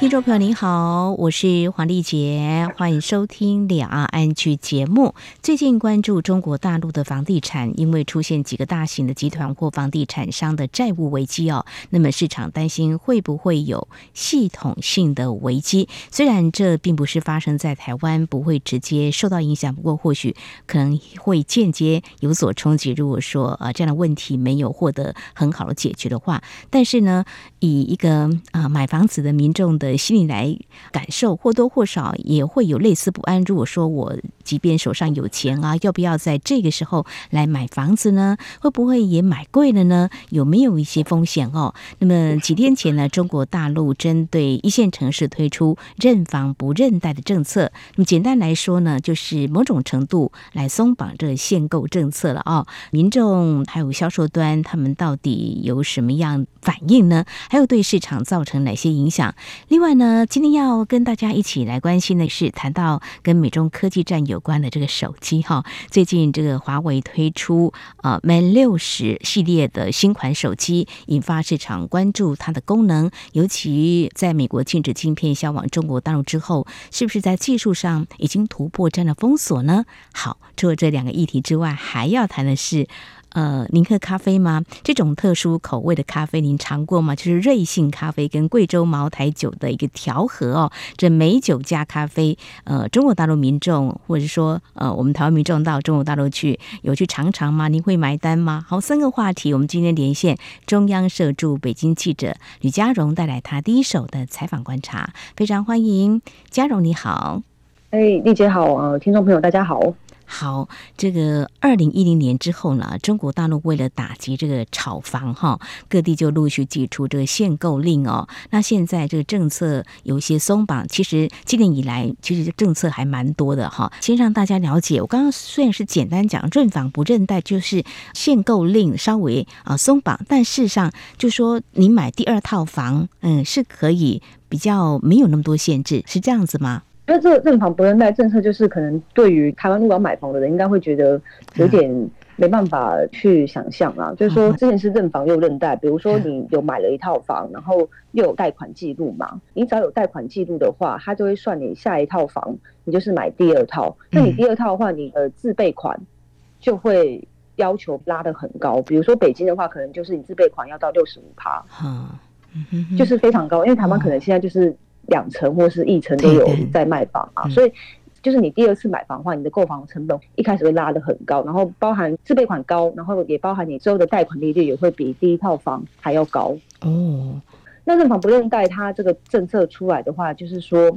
听众朋友您好，我是黄丽杰，欢迎收听两岸 ING 节目。最近关注中国大陆的房地产，因为出现几个大型的集团或房地产商的债务危机哦，那么市场担心会不会有系统性的危机？虽然这并不是发生在台湾，不会直接受到影响，不过或许可能会间接有所冲击。如果说啊这样的问题没有获得很好的解决的话，但是呢，以一个啊买房子的民众的心里来感受，或多或少也会有类似不安。如果说我即便手上有钱啊，要不要在这个时候来买房子呢？会不会也买贵了呢？有没有一些风险哦？那么几天前呢，中国大陆针对一线城市推出认房不认贷的政策。那么简单来说呢，就是某种程度来松绑这限购政策了哦。民众还有销售端，他们到底有什么样反应呢？还有对市场造成哪些影响？另外呢，今天要跟大家一起来关心的是，谈到跟美中科技战有关的这个手机哈。最近这个华为推出呃 Mate 六十系列的新款手机，引发市场关注它的功能，尤其在美国禁止晶片销往中国大陆之后，是不是在技术上已经突破这样的封锁呢？好，除了这两个议题之外，还要谈的是。呃，您喝咖啡吗？这种特殊口味的咖啡您尝过吗？就是瑞幸咖啡跟贵州茅台酒的一个调和哦。这美酒加咖啡，呃，中国大陆民众或者说呃，我们台湾民众到中国大陆去有去尝尝吗？您会买单吗？好，三个话题，我们今天连线中央社驻北京记者吕佳蓉，带来他第一手的采访观察，非常欢迎佳蓉，你好。哎，丽姐好啊，听众朋友大家好。好，这个二零一零年之后呢，中国大陆为了打击这个炒房哈，各地就陆续祭出这个限购令哦。那现在这个政策有一些松绑，其实今年以来其实政策还蛮多的哈。先让大家了解，我刚刚虽然是简单讲认房不认贷，就是限购令稍微啊松绑，但事实上就说你买第二套房，嗯，是可以比较没有那么多限制，是这样子吗？那这个认房不认贷政策，就是可能对于台湾如果要买房的人，应该会觉得有点没办法去想象啦。就是说，之前是认房又认贷，比如说你有买了一套房，然后又有贷款记录嘛，你只要有贷款记录的话，他就会算你下一套房，你就是买第二套。那你第二套的话，你的自备款就会要求拉得很高。比如说北京的话，可能就是你自备款要到六十五趴，就是非常高。因为台湾可能现在就是。两成或是一成都有在卖房啊，所以就是你第二次买房的话，你的购房成本一开始会拉得很高，然后包含自备款高，然后也包含你之后的贷款利率也会比第一套房还要高。哦，那认房不认贷，它这个政策出来的话，就是说，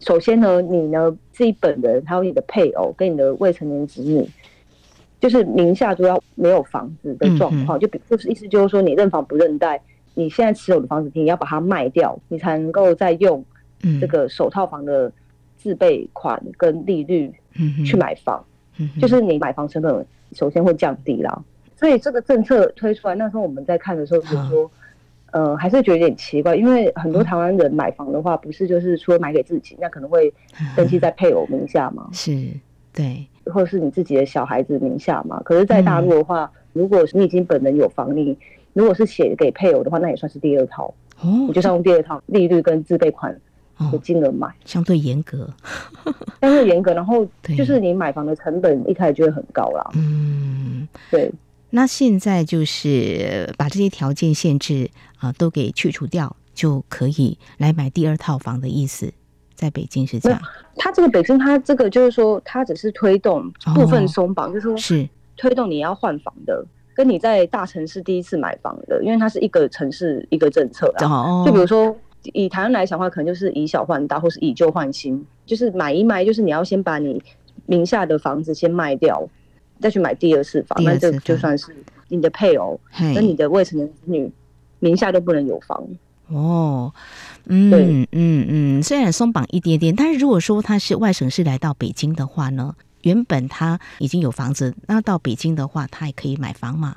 首先呢，你呢自己本人还有你的配偶跟你的未成年子女，就是名下都要没有房子的状况，就比就是意思就是说，你认房不认贷。你现在持有的房子，你要把它卖掉，你才能够再用这个首套房的自备款跟利率去买房，就是你买房成本首先会降低啦。所以这个政策推出来那时候，我们在看的时候就是说，呃，还是觉得有点奇怪，因为很多台湾人买房的话，不是就是除了买给自己，那可能会登记在配偶名下嘛，是对，或者是你自己的小孩子名下嘛。可是，在大陆的话，如果你已经本人有房，你如果是写给配偶的话，那也算是第二套哦。你就是用第二套利率跟自备款的金额买，哦、相对严格，相对严格。然后就是你买房的成本一开始就会很高啦。嗯，对。那现在就是把这些条件限制啊都给去除掉，就可以来买第二套房的意思。在北京是这样。他这个北京，他这个就是说，他只是推动部分松绑，哦、就是说，是推动你要换房的。跟你在大城市第一次买房的，因为它是一个城市一个政策啊。就比如说以台湾来讲的话，可能就是以小换大，或是以旧换新，就是买一卖，就是你要先把你名下的房子先卖掉，再去买第二次房。那这就算是你的配偶跟你的未成年子女名下都不能有房。哦，嗯嗯嗯，虽然松绑一点点，但是如果说他是外省市来到北京的话呢？原本他已经有房子，那到北京的话，他也可以买房吗？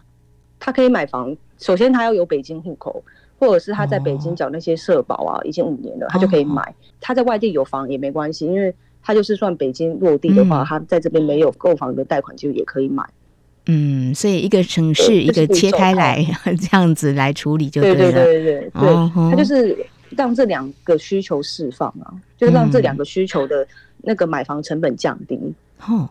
他可以买房，首先他要有北京户口，或者是他在北京缴那些社保啊，已经五年了，他就可以买。他在外地有房也没关系，因为他就是算北京落地的话，他在这边没有购房的贷款就也可以买。嗯，所以一个城市一个切开来 这样子来处理就对了。对对对对对，他就是让这两个需求释放啊，就是让这两个需求的那个买房成本降低。哦。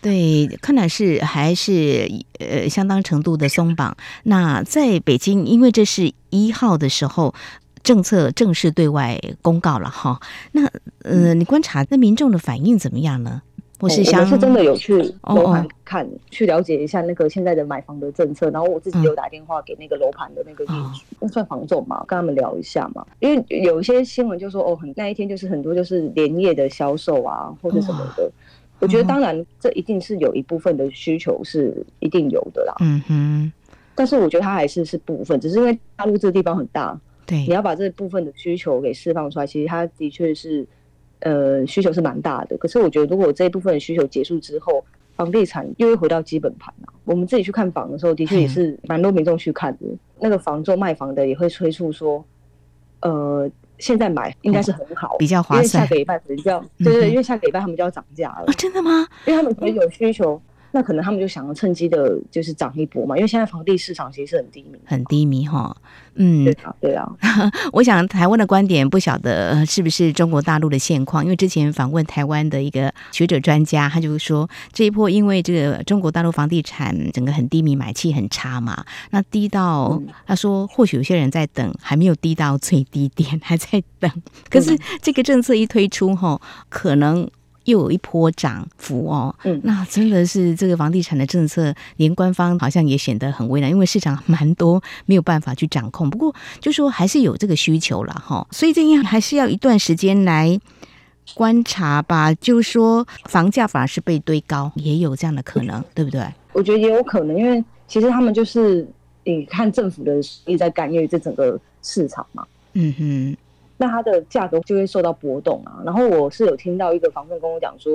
对，看来是还是呃相当程度的松绑。那在北京，因为这是一号的时候，政策正式对外公告了哈。那呃，你观察那民众的反应怎么样呢？我是想，我是真的有去楼盘看，去了解一下那个现在的买房的政策。然后我自己有打电话给那个楼盘的那个业主，那算房总嘛，跟他们聊一下嘛。因为有一些新闻就说哦，很那一天就是很多就是连夜的销售啊，或者什么的。我觉得当然，这一定是有一部分的需求是一定有的啦。嗯哼，但是我觉得它还是是部分，只是因为大陆这个地方很大，对，你要把这部分的需求给释放出来，其实它的确是呃需求是蛮大的。可是我觉得，如果这一部分的需求结束之后，房地产又会回到基本盘啊。我们自己去看房的时候，的确也是蛮多民众去看的。那个房仲卖房的也会催促说，呃。现在买应该是很好，比较划算。因为下个礼拜可能就要，对对，因为下个礼拜他们就要涨价了。真的吗？因为他们可能有需求。那可能他们就想要趁机的，就是涨一波嘛，因为现在房地市场其实是很低迷，很低迷哈。嗯，对啊，对啊。我想台湾的观点不晓得是不是中国大陆的现况，因为之前访问台湾的一个学者专家，他就说这一波因为这个中国大陆房地产整个很低迷，买气很差嘛，那低到他说或许有些人在等，还没有低到最低点，还在等。可是这个政策一推出后，可能。又有一波涨幅哦，嗯，那真的是这个房地产的政策，连官方好像也显得很为难，因为市场蛮多没有办法去掌控。不过就说还是有这个需求了哈，所以这样还是要一段时间来观察吧。就是说房价反而是被堆高，也有这样的可能，对不对？我觉得也有可能，因为其实他们就是你看政府的实力在干预这整个市场嘛，嗯哼。那它的价格就会受到波动啊。然后我是有听到一个房东跟我讲说，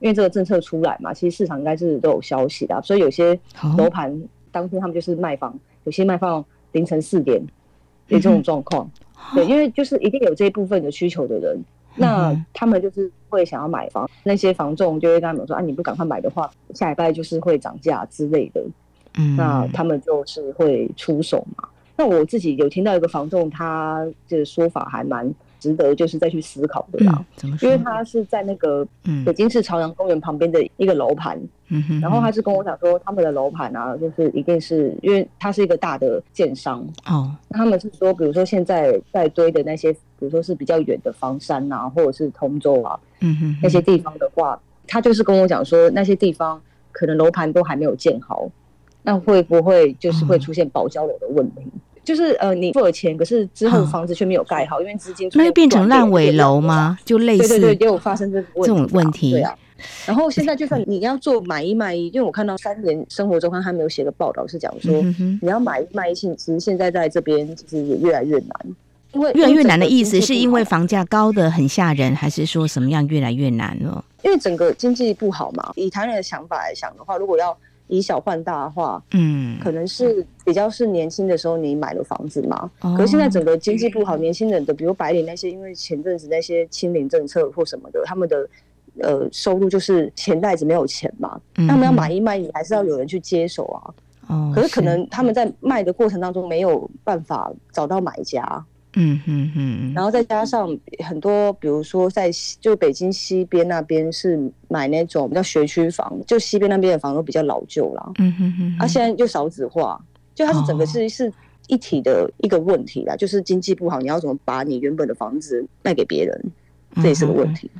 因为这个政策出来嘛，其实市场应该是都有消息的，所以有些楼盘当天他们就是卖房，有些卖放凌晨四点，有这种状况。对，因为就是一定有这一部分的需求的人，那他们就是会想要买房，那些房仲就会跟他们说啊，你不赶快买的话，下礼拜就是会涨价之类的。嗯，那他们就是会出手嘛。那我自己有听到一个房仲，他的说法还蛮值得，就是再去思考的啦。嗯，怎么说？因为他是在那个北京市朝阳公园旁边的一个楼盘，嗯哼，然后他是跟我讲说，他们的楼盘啊，就是一定是因为他是一个大的建商哦，他们是说，比如说现在在堆的那些，比如说是比较远的房山啊，或者是通州啊，嗯哼，那些地方的话，他就是跟我讲说，那些地方可能楼盘都还没有建好，那会不会就是会出现保交楼的问题？哦就是呃，你付了钱，可是之后房子却没有盖好，因为资金那会变成烂尾楼吗？就类似对对对，也有发生这这种问题。对啊，然后现在就算你要做买一卖一，因为我看到三年生活周刊他没有写个报道是讲说，你要买一卖一，其实现在在这边其实也越来越难。因为越来越难的意思是因为房价高得很吓人，还是说什么样越来越难了？因为整个经济不好嘛。以台湾人的想法来想的话，如果要以小换大的话，嗯，可能是比较是年轻的时候你买了房子嘛，哦、可是现在整个经济不好，年轻人的比如白领那些，因为前阵子那些清零政策或什么的，他们的呃收入就是钱袋子没有钱嘛，嗯、他们要买一卖一，还是要有人去接手啊，哦，可是可能他们在卖的过程当中没有办法找到买家。嗯嗯嗯，然后再加上很多，比如说在就北京西边那边是买那种比较学区房，就西边那边的房都比较老旧了。嗯哼哼，啊，现在就少子化，就它是整个是是一体的一个问题啦，就是经济不好，你要怎么把你原本的房子卖给别人，这也是个问题。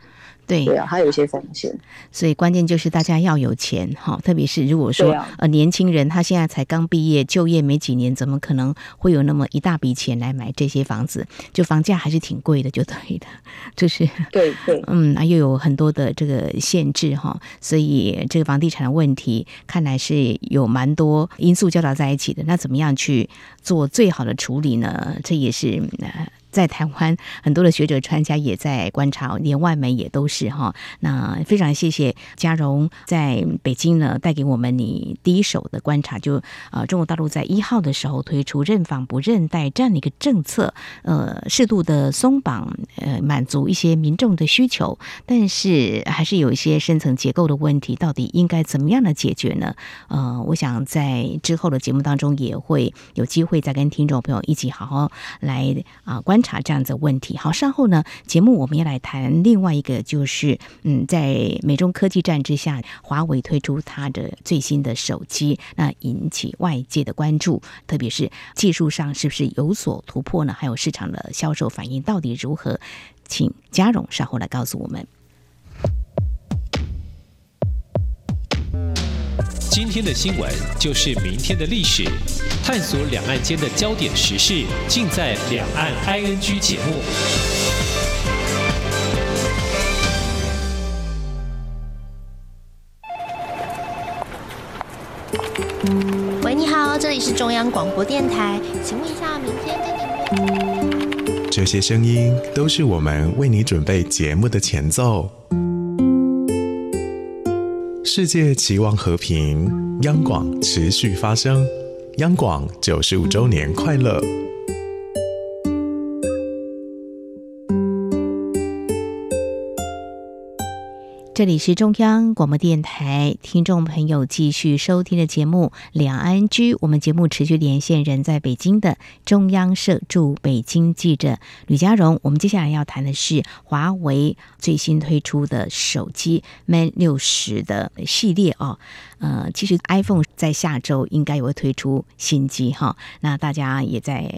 对对啊，还有一些风险，所以关键就是大家要有钱哈，特别是如果说、啊、呃年轻人他现在才刚毕业就业没几年，怎么可能会有那么一大笔钱来买这些房子？就房价还是挺贵的，就对的，就是对对，嗯，那又有很多的这个限制哈，所以这个房地产的问题看来是有蛮多因素交杂在一起的。那怎么样去做最好的处理呢？这也是。呃在台湾很多的学者专家也在观察，连外媒也都是哈。那非常谢谢嘉荣在北京呢带给我们你第一手的观察，就呃中国大陆在一号的时候推出认访不认贷这样的一个政策，呃适度的松绑，呃满足一些民众的需求，但是还是有一些深层结构的问题，到底应该怎么样的解决呢？呃，我想在之后的节目当中也会有机会再跟听众朋友一起好好来啊观。观察这样子的问题。好，稍后呢，节目我们要来谈另外一个，就是嗯，在美中科技战之下，华为推出它的最新的手机，那引起外界的关注，特别是技术上是不是有所突破呢？还有市场的销售反应到底如何？请嘉荣稍后来告诉我们。今天的新闻就是明天的历史，探索两岸间的焦点时事，尽在《两岸 ING》节目。喂，你好，这里是中央广播电台，请问一下，明天跟你……这些声音都是我们为你准备节目的前奏。世界期望和平，央广持续发声，央广九十五周年快乐。这里是中央广播电台，听众朋友继续收听的节目《两岸居》。我们节目持续连线人在北京的中央社驻北京记者吕佳蓉。我们接下来要谈的是华为最新推出的手机 Mate 60的系列哦。呃，其实 iPhone 在下周应该也会推出新机哈，那大家也在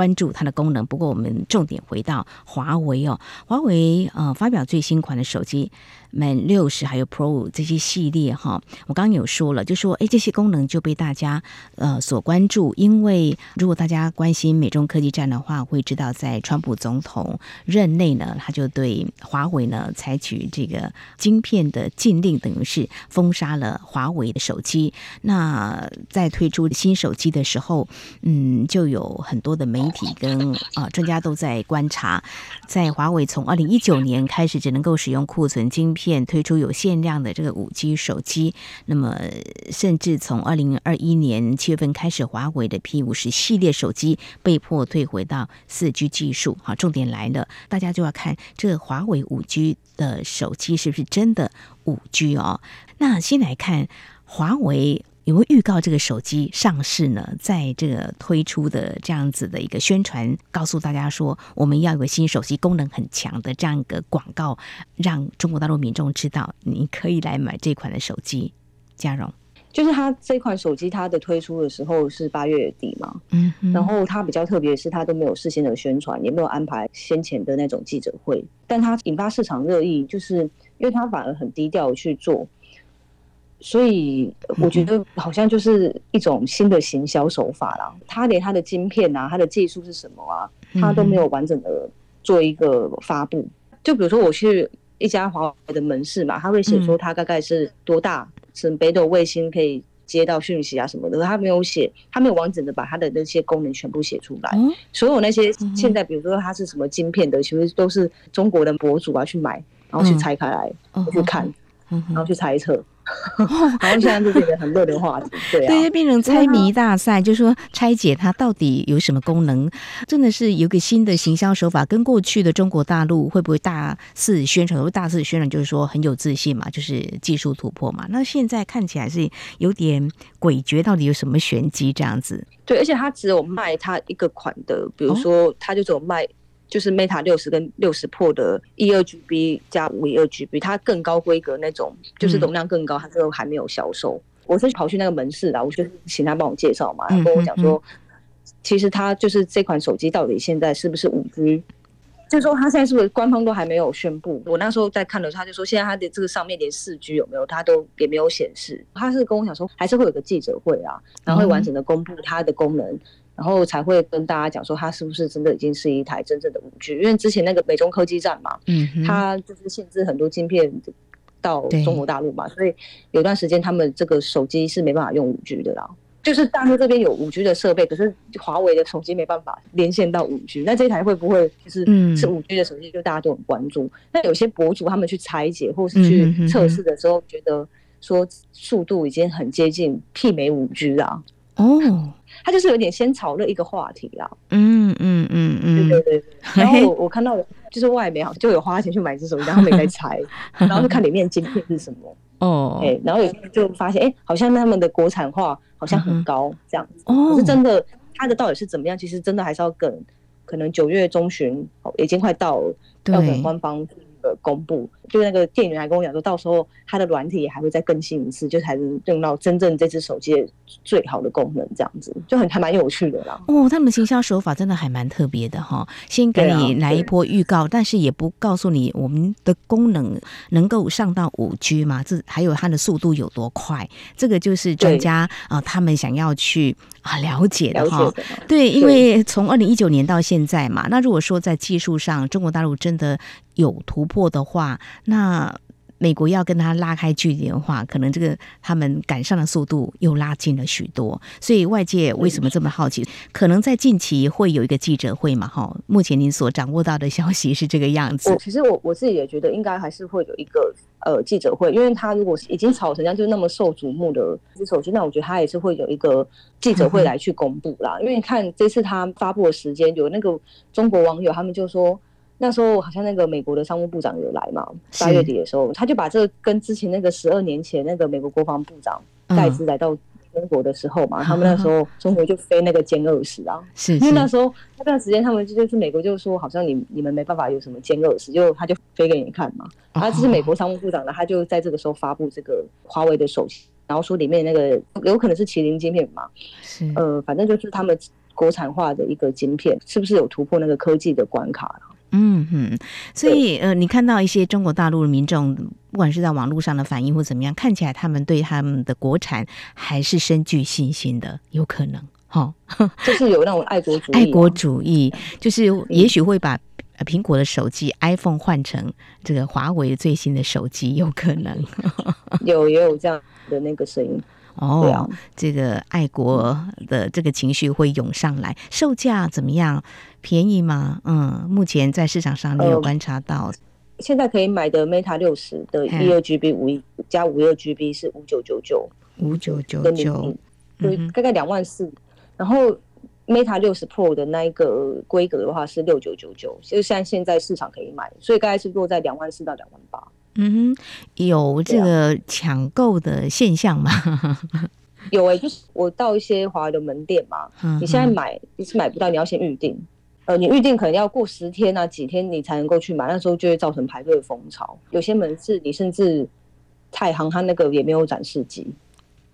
关注它的功能。不过我们重点回到华为哦，华为呃发表最新款的手机。Mate 60还有 Pro 这些系列哈，我刚刚有说了，就说哎，这些功能就被大家呃所关注，因为如果大家关心美中科技战的话，会知道在川普总统任内呢，他就对华为呢采取这个晶片的禁令，等于是封杀了华为的手机。那在推出新手机的时候，嗯，就有很多的媒体跟啊、专家都在观察，在华为从二零一九年开始只能够使用库存晶。片推出有限量的这个五 G 手机，那么甚至从二零二一年七月份开始，华为的 P 五十系列手机被迫退回到四 G 技术。好，重点来了，大家就要看这个华为五 G 的手机是不是真的五 G 哦。那先来看华为。有没有预告这个手机上市呢？在这个推出的这样子的一个宣传，告诉大家说我们要有个新手机，功能很强的这样一个广告，让中国大陆民众知道你可以来买这款的手机。嘉荣，就是它这款手机，它的推出的时候是八月底嘛，嗯哼，然后它比较特别的是，它都没有事先的宣传，也没有安排先前的那种记者会，但它引发市场热议，就是因为它反而很低调去做。所以我觉得好像就是一种新的行销手法啦。他连他的晶片啊，他的技术是什么啊，他都没有完整的做一个发布。就比如说我去一家华为的门市嘛，他会写说他大概是多大，是北斗卫星可以接到讯息啊什么的。他没有写，他没有完整的把他的那些功能全部写出来。所有那些现在比如说他是什么晶片的，其实都是中国的博主啊去买，然后去拆开来去看，然后去猜测。好像现在就变得很热的话题，对啊，对，变成猜谜大赛，就是说拆解它到底有什么功能，真的是有个新的行销手法，跟过去的中国大陆会不会大肆宣传？会大肆宣传就是说很有自信嘛，就是技术突破嘛。那现在看起来是有点诡谲，到底有什么玄机这样子？对，而且它只有卖它一个款的，比如说它就只有卖。就是 Meta 六十跟六十 Pro 的一二 GB 加五一二 GB，它更高规格那种，就是容量更高，它这个还没有销售。嗯、我是跑去那个门市啦，我就请他帮我介绍嘛，他跟我讲说，其实他就是这款手机到底现在是不是五 G，就是说他现在是不是官方都还没有宣布。我那时候在看的时候，他就说现在他的这个上面连四 G 有没有，他都也没有显示。他是跟我讲说，还是会有个记者会啊，然后会完整的公布它的功能。然后才会跟大家讲说，它是不是真的已经是一台真正的五 G？因为之前那个美中科技战嘛，嗯，它就是限制很多晶片到中国大陆嘛，所以有段时间他们这个手机是没办法用五 G 的啦。就是大陆这边有五 G 的设备，可是华为的手机没办法连线到五 G。那这一台会不会就是是五 G 的手机？就大家都很关注。那有些博主他们去拆解或是去测试的时候，觉得说速度已经很接近媲美五 G 啦。哦，他就是有点先炒热一个话题啦。嗯嗯嗯嗯，对对对。然后我我看到就是外媒好像就有花钱去买这手机，然后他们也在拆，然后就看里面晶片是什么。哦，哎，然后有就发现，哎，好像他们的国产化好像很高这样子。哦，可是真的，它的到底是怎么样？其实真的还是要等，可能九月中旬，已经快到了，要等官方。呃，公布就那个店员还跟我讲说，到时候它的软体也还会再更新一次，就才能用到真正这只手机最好的功能，这样子就很还蛮有趣的啦。哦，他们的行销手法真的还蛮特别的哈，先给你来一波预告，但是也不告诉你我们的功能能够上到五 G 嘛，这还有它的速度有多快，这个就是专家啊、呃，他们想要去啊了解的哈。对，因为从二零一九年到现在嘛，那如果说在技术上，中国大陆真的。有突破的话，那美国要跟他拉开距离的话，可能这个他们赶上的速度又拉近了许多。所以外界为什么这么好奇？可能在近期会有一个记者会嘛？哈，目前您所掌握到的消息是这个样子。其实我我自己也觉得应该还是会有一个呃记者会，因为他如果是已经炒成这样，就是那么受瞩目的这手机，那我觉得他也是会有一个记者会来去公布啦。嗯、因为你看这次他发布的时间，有那个中国网友他们就说。那时候好像那个美国的商务部长有来嘛，八月底的时候，他就把这个跟之前那个十二年前那个美国国防部长盖茨来到中国的时候嘛，嗯、他们那时候中国就飞那个歼二十啊，是，是，因为那时候那段时间他们就是美国就说好像你你们没办法有什么歼二十，就他就飞给你看嘛，然后这是美国商务部长的，他就在这个时候发布这个华为的手机，然后说里面那个有可能是麒麟芯片嘛，是，呃，反正就是他们国产化的一个晶片，是不是有突破那个科技的关卡？嗯哼，所以呃，你看到一些中国大陆的民众，不管是在网络上的反应或怎么样，看起来他们对他们的国产还是深具信心的，有可能哈，就是有那种爱国主义，爱国主义，就是也许会把苹果的手机 iPhone 换成这个华为最新的手机，有可能，有也有这样的那个声音。哦，啊、这个爱国的这个情绪会涌上来，售价怎么样？便宜吗？嗯，目前在市场上你有观察到？呃、现在可以买的 Meta 六十的一二 GB 五一加五二 GB 是五九九九，五九九九，对，大概两万四。然后 Meta 六十 Pro 的那一个规格的话是六九九九，其实现在现在市场可以买，所以大概是落在两万四到两万八。嗯哼，有这个抢购的现象吗？有哎、欸，就是我到一些华为的门店嘛，嗯、你现在买你是买不到，你要先预定。呃，你预定可能要过十天啊，几天你才能够去买，那时候就会造成排队的风潮。有些门市你甚至太行它那个也没有展示机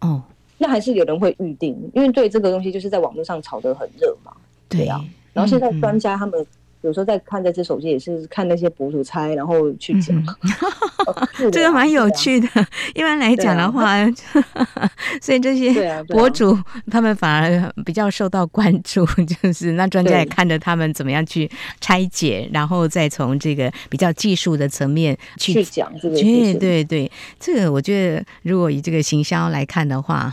哦，那还是有人会预定，因为对这个东西就是在网络上炒得很热嘛。对啊，然后现在专家他们。嗯有时候在看这只手机，也是看那些博主猜，然后去讲，嗯、这个蛮有趣的。啊、一般来讲的话，啊、所以这些博主他们反而比较受到关注，就是那专家也看着他们怎么样去拆解，然后再从这个比较技术的层面去讲这个。对对对，这个我觉得如果以这个行销来看的话，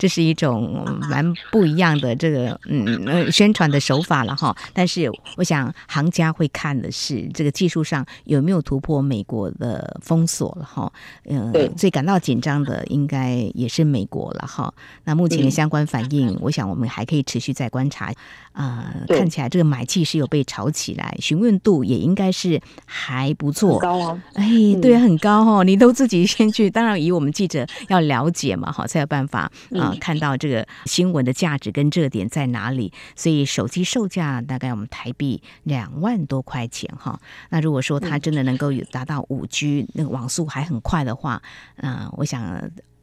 这是一种蛮不一样的这个嗯宣传的手法了哈。但是我想。行家会看的是这个技术上有没有突破美国的封锁了哈，嗯，最感到紧张的应该也是美国了哈。那目前的相关反应，我想我们还可以持续再观察。啊、呃，看起来这个买气是有被炒起来，询问度也应该是还不错，高啊！哎，对，很高哦。你都自己先去，当然以我们记者要了解嘛，哈，才有办法啊、呃，看到这个新闻的价值跟热点在哪里。所以手机售价大概我们台币两万多块钱哈。那如果说它真的能够有达到五 G 那个网速还很快的话，嗯、呃，我想。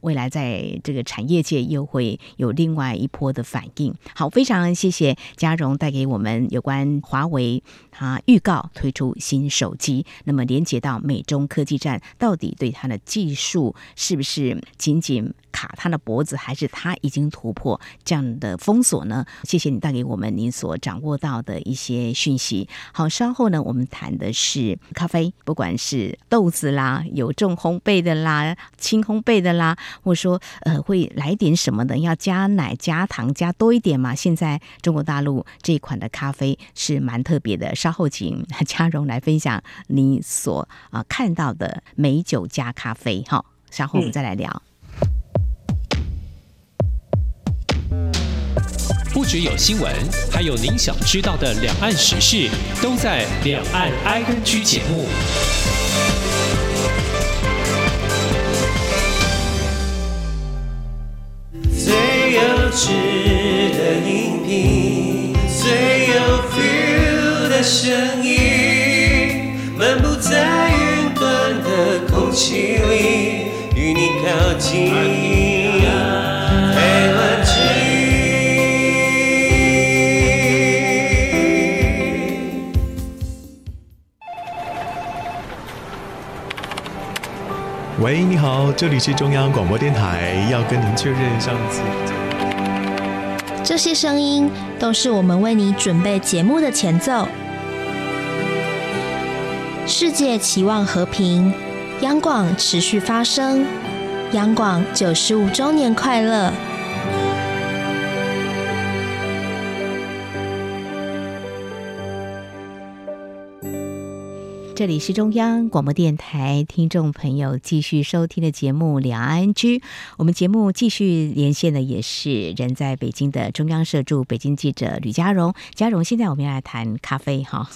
未来在这个产业界又会有另外一波的反应。好，非常谢谢嘉荣带给我们有关华为它预告推出新手机，那么连接到美中科技战，到底对它的技术是不是仅仅卡他的脖子，还是他已经突破这样的封锁呢？谢谢你带给我们你所掌握到的一些讯息。好，稍后呢，我们谈的是咖啡，不管是豆子啦，有重烘焙的啦，轻烘焙的啦，或者说呃会来点什么的，要加奶、加糖、加多一点嘛？现在中国大陆这一款的咖啡是蛮特别的。稍后请嘉荣来分享你所啊、呃、看到的美酒加咖啡。好，稍后我们再来聊。不只有新闻，还有您想知道的两岸时事，都在《两岸 ING》节目。最优质的音频，最有 feel 的声音，漫步在云端的空气里，与你靠近。喂，你好，这里是中央广播电台，要跟您确认上次。这些声音都是我们为你准备节目的前奏。世界期望和平，央广持续发声，央广九十五周年快乐。这里是中央广播电台，听众朋友继续收听的节目《两岸 ING》。我们节目继续连线的也是人在北京的中央社驻北京记者吕佳蓉。佳蓉，现在我们要来谈咖啡哈。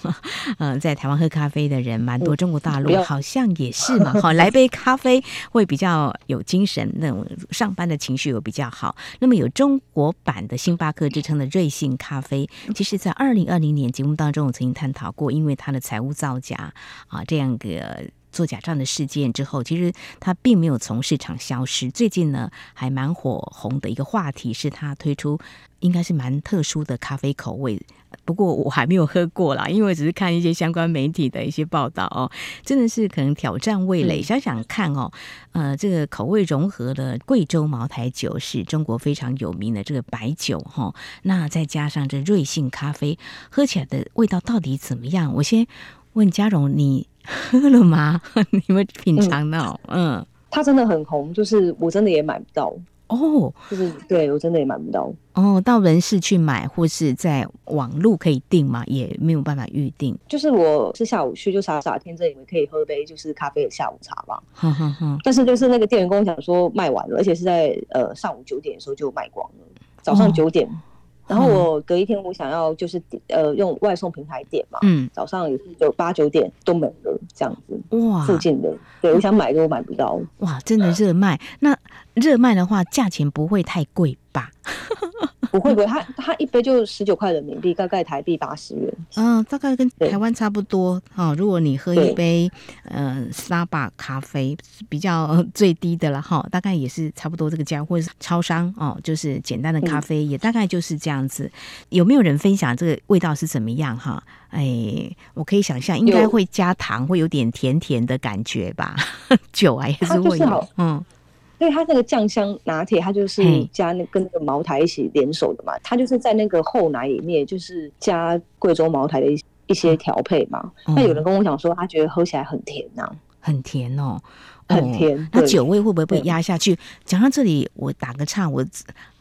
嗯，在台湾喝咖啡的人蛮多，中国大陆好像也是嘛。哈，来杯咖啡会比较有精神，那种上班的情绪又比较好。那么有中国版的星巴克之称的瑞幸咖啡，其实在二零二零年节目当中，我曾经探讨过，因为它的财务造假。啊，这样个做假账的事件之后，其实它并没有从市场消失。最近呢，还蛮火红的一个话题是它推出应该是蛮特殊的咖啡口味。不过我还没有喝过啦，因为只是看一些相关媒体的一些报道哦，真的是可能挑战味蕾。想想看哦，呃，这个口味融合了贵州茅台酒，是中国非常有名的这个白酒哈、哦。那再加上这瑞幸咖啡，喝起来的味道到底怎么样？我先。问佳蓉，你喝了吗？你们品尝到？嗯，嗯，它真的很红，就是我真的也买不到哦，就是对我真的也买不到哦。到人市去买，或是在网路可以订嘛？也没有办法预定。就是我是下午去，就傻傻天真以为可以喝杯就是咖啡的下午茶吧。哼哼哼。但是就是那个店员跟我讲说卖完了，而且是在呃上午九点的时候就卖光了，早上九点。哦然后我隔一天我想要就是呃用外送平台点嘛，嗯，早上也是就八九点都没了这样子，哇，附近的，对，我想买都买不到，哇，真的热卖，那热卖的话价钱不会太贵吧？不会不会，它它一杯就十九块人民币，大概台币八十元。嗯，大概跟台湾差不多哈、哦。如果你喝一杯呃 Starbucks 咖啡，比较最低的了哈，大概也是差不多这个价，或者是超商哦，就是简单的咖啡，也大概就是这样子。有没有人分享这个味道是怎么样哈？哎，我可以想象，应该会加糖，会有点甜甜的感觉吧？酒啊，也是会有，嗯。所以它那个酱香拿铁，它就是加那跟那个茅台一起联手的嘛，它就是在那个厚奶里面，就是加贵州茅台的一一些调配嘛。那、嗯、有人跟我讲说，他觉得喝起来很甜呐、啊，很甜哦，很甜。那酒味会不会被压下去？讲到这里，我打个岔，我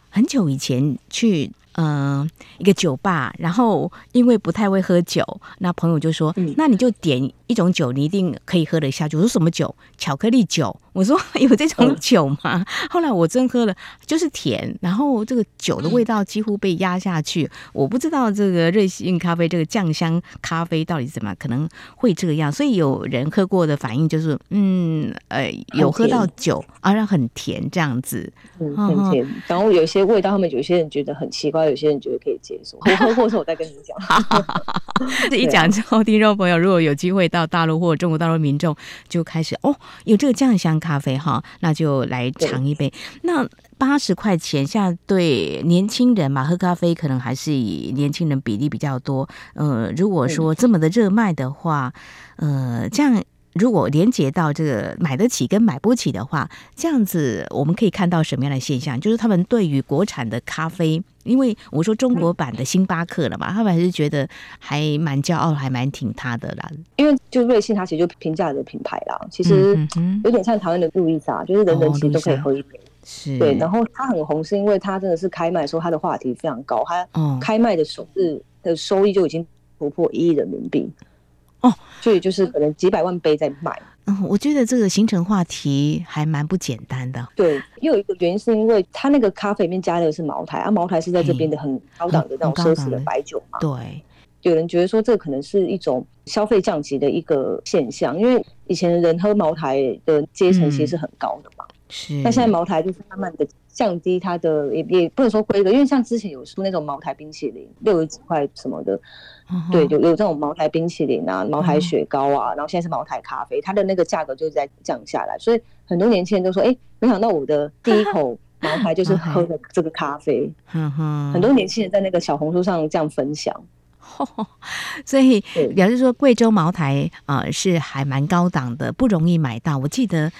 很久以前去。嗯、呃，一个酒吧，然后因为不太会喝酒，那朋友就说：“嗯、那你就点一种酒，你一定可以喝得下去。”我说：“什么酒？巧克力酒。”我说：“ 有这种酒吗？”嗯、后来我真喝了，就是甜，然后这个酒的味道几乎被压下去。嗯、我不知道这个瑞幸咖啡这个酱香咖啡到底怎么可能会这个样，所以有人喝过的反应就是：嗯，呃，有喝到酒，而且很，很甜这样子，嗯，很甜。然后有一些味道，他们有些人觉得很奇怪。有些人觉得可以接受，我喝过之后我再跟你讲。这一讲之后，听众朋友如果有机会到大陆或者中国大陆民众就开始哦，有这个酱香咖啡哈，那就来尝一杯。那八十块钱，现在对年轻人嘛，喝咖啡可能还是以年轻人比例比较多。呃，如果说这么的热卖的话，呃，这样如果连接到这个买得起跟买不起的话，这样子我们可以看到什么样的现象？就是他们对于国产的咖啡，因为我说中国版的星巴克了嘛，他们还是觉得还蛮骄傲，还蛮挺他的啦。因为就瑞幸，它其实就平价的品牌啦，其实有点像台湾的路易莎，就是人人其实都可以喝一杯。是对，然后它很红，是因为它真的是开卖的时候，它的话题非常高，它开卖的首日的收益就已经突破一亿人民币。哦，所以就是可能几百万杯在卖。嗯，我觉得这个行程话题还蛮不简单的。对，又有一个原因是因为它那个咖啡里面加的是茅台啊，茅台是在这边的很高档的那种奢侈的白酒嘛。对，有人觉得说这可能是一种消费降级的一个现象，因为以前人喝茅台的阶层其实是很高的嘛。嗯、是。那现在茅台就是慢慢的降低它的，也也不能说规格，因为像之前有出那种茅台冰淇淋，六十几块什么的。对，有有这种茅台冰淇淋啊，茅台雪糕啊，然后现在是茅台咖啡，它的那个价格就是在降下来，所以很多年轻人都说，哎，没想到我的第一口 茅台就是喝的这个咖啡。很多年轻人在那个小红书上这样分享，所以表示说贵州茅台啊、呃、是还蛮高档的，不容易买到。我记得。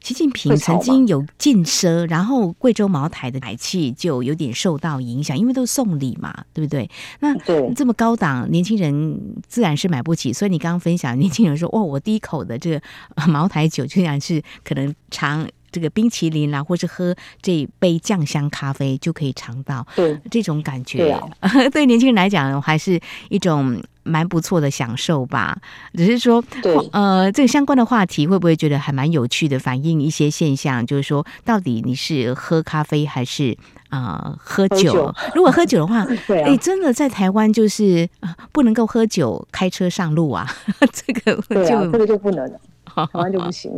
习近平曾经有禁奢，然后贵州茅台的买气就有点受到影响，因为都是送礼嘛，对不对？那这么高档，年轻人自然是买不起。所以你刚刚分享，年轻人说：“哦，我第一口的这个茅台酒，就像是可能尝这个冰淇淋啦，或是喝这杯酱香咖啡，就可以尝到这种感觉。对，啊、对年轻人来讲，还是一种。”蛮不错的享受吧，只是说，对，呃，这个相关的话题会不会觉得还蛮有趣的？反映一些现象，就是说，到底你是喝咖啡还是啊、呃、喝酒？如果喝酒的话，哎、真的在台湾就是不能够喝酒开车上路啊，这个就这个就不能了。台湾就不行，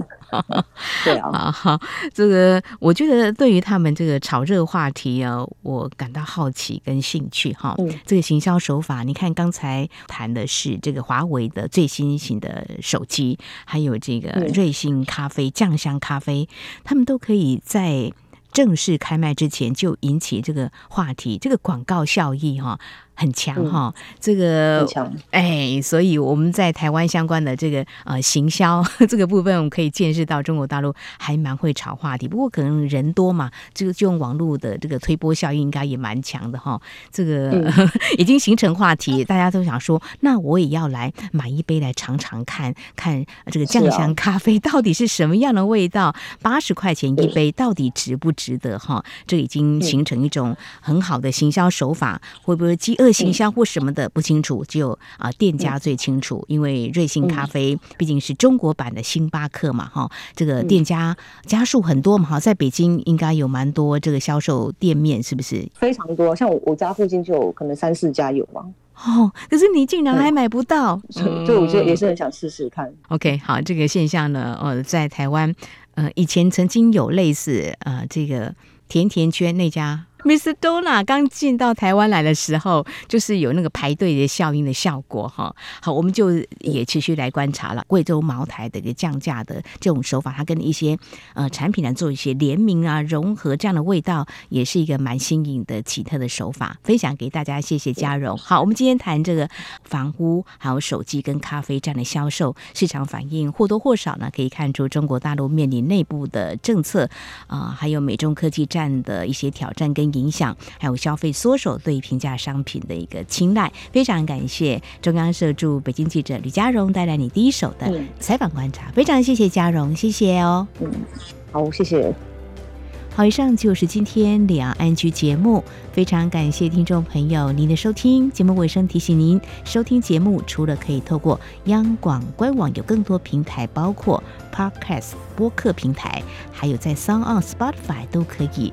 对啊，好，这个我觉得对于他们这个炒热话题啊，我感到好奇跟兴趣哈。嗯，这个行销手法，你看刚才谈的是这个华为的最新型的手机，还有这个瑞幸咖啡、酱香咖啡，他们都可以在正式开卖之前就引起这个话题，这个广告效益哈。很强哈，这个哎，所以我们在台湾相关的这个呃行销 这个部分，我们可以见识到中国大陆还蛮会炒话题。不过可能人多嘛，这个就用网络的这个推波效应应该也蛮强的哈。这个、嗯、已经形成话题，大家都想说，那我也要来买一杯来尝尝看看这个酱香咖啡到底是什么样的味道，八十块钱一杯到底值不值得哈？这已经形成一种很好的行销手法，会不会饥饿？行销或什么的不清楚，只有啊店家最清楚。因为瑞幸咖啡毕竟是中国版的星巴克嘛，哈，这个店家家数很多嘛，哈，在北京应该有蛮多这个销售店面，是不是？非常多，像我我家附近就有可能三四家有嘛。哦，可是你竟然还买不到，所以我觉得也是很想试试看。OK，好，这个现象呢，呃，在台湾，呃，以前曾经有类似呃这个甜甜圈那家。Miss Donna 刚进到台湾来的时候，就是有那个排队的效应的效果哈。好，我们就也持续来观察了贵州茅台的一个降价的这种手法，它跟一些呃产品来做一些联名啊融合，这样的味道也是一个蛮新颖的奇特的手法，分享给大家。谢谢嘉荣。好，我们今天谈这个房屋、还有手机跟咖啡这样的销售市场反应，或多或少呢可以看出中国大陆面临内部的政策啊、还有美中科技战的一些挑战跟。影响，还有消费缩手对平价商品的一个青睐，非常感谢中央社驻北京记者吕佳荣带来你第一手的采访观察，非常谢谢佳荣，谢谢哦。嗯，好，谢谢。好，以上就是今天两岸 ING 节目，非常感谢听众朋友您的收听。节目尾声提醒您，收听节目除了可以透过央广官网，有更多平台，包括 Podcast 播客平台，还有在 Sound On Spotify 都可以。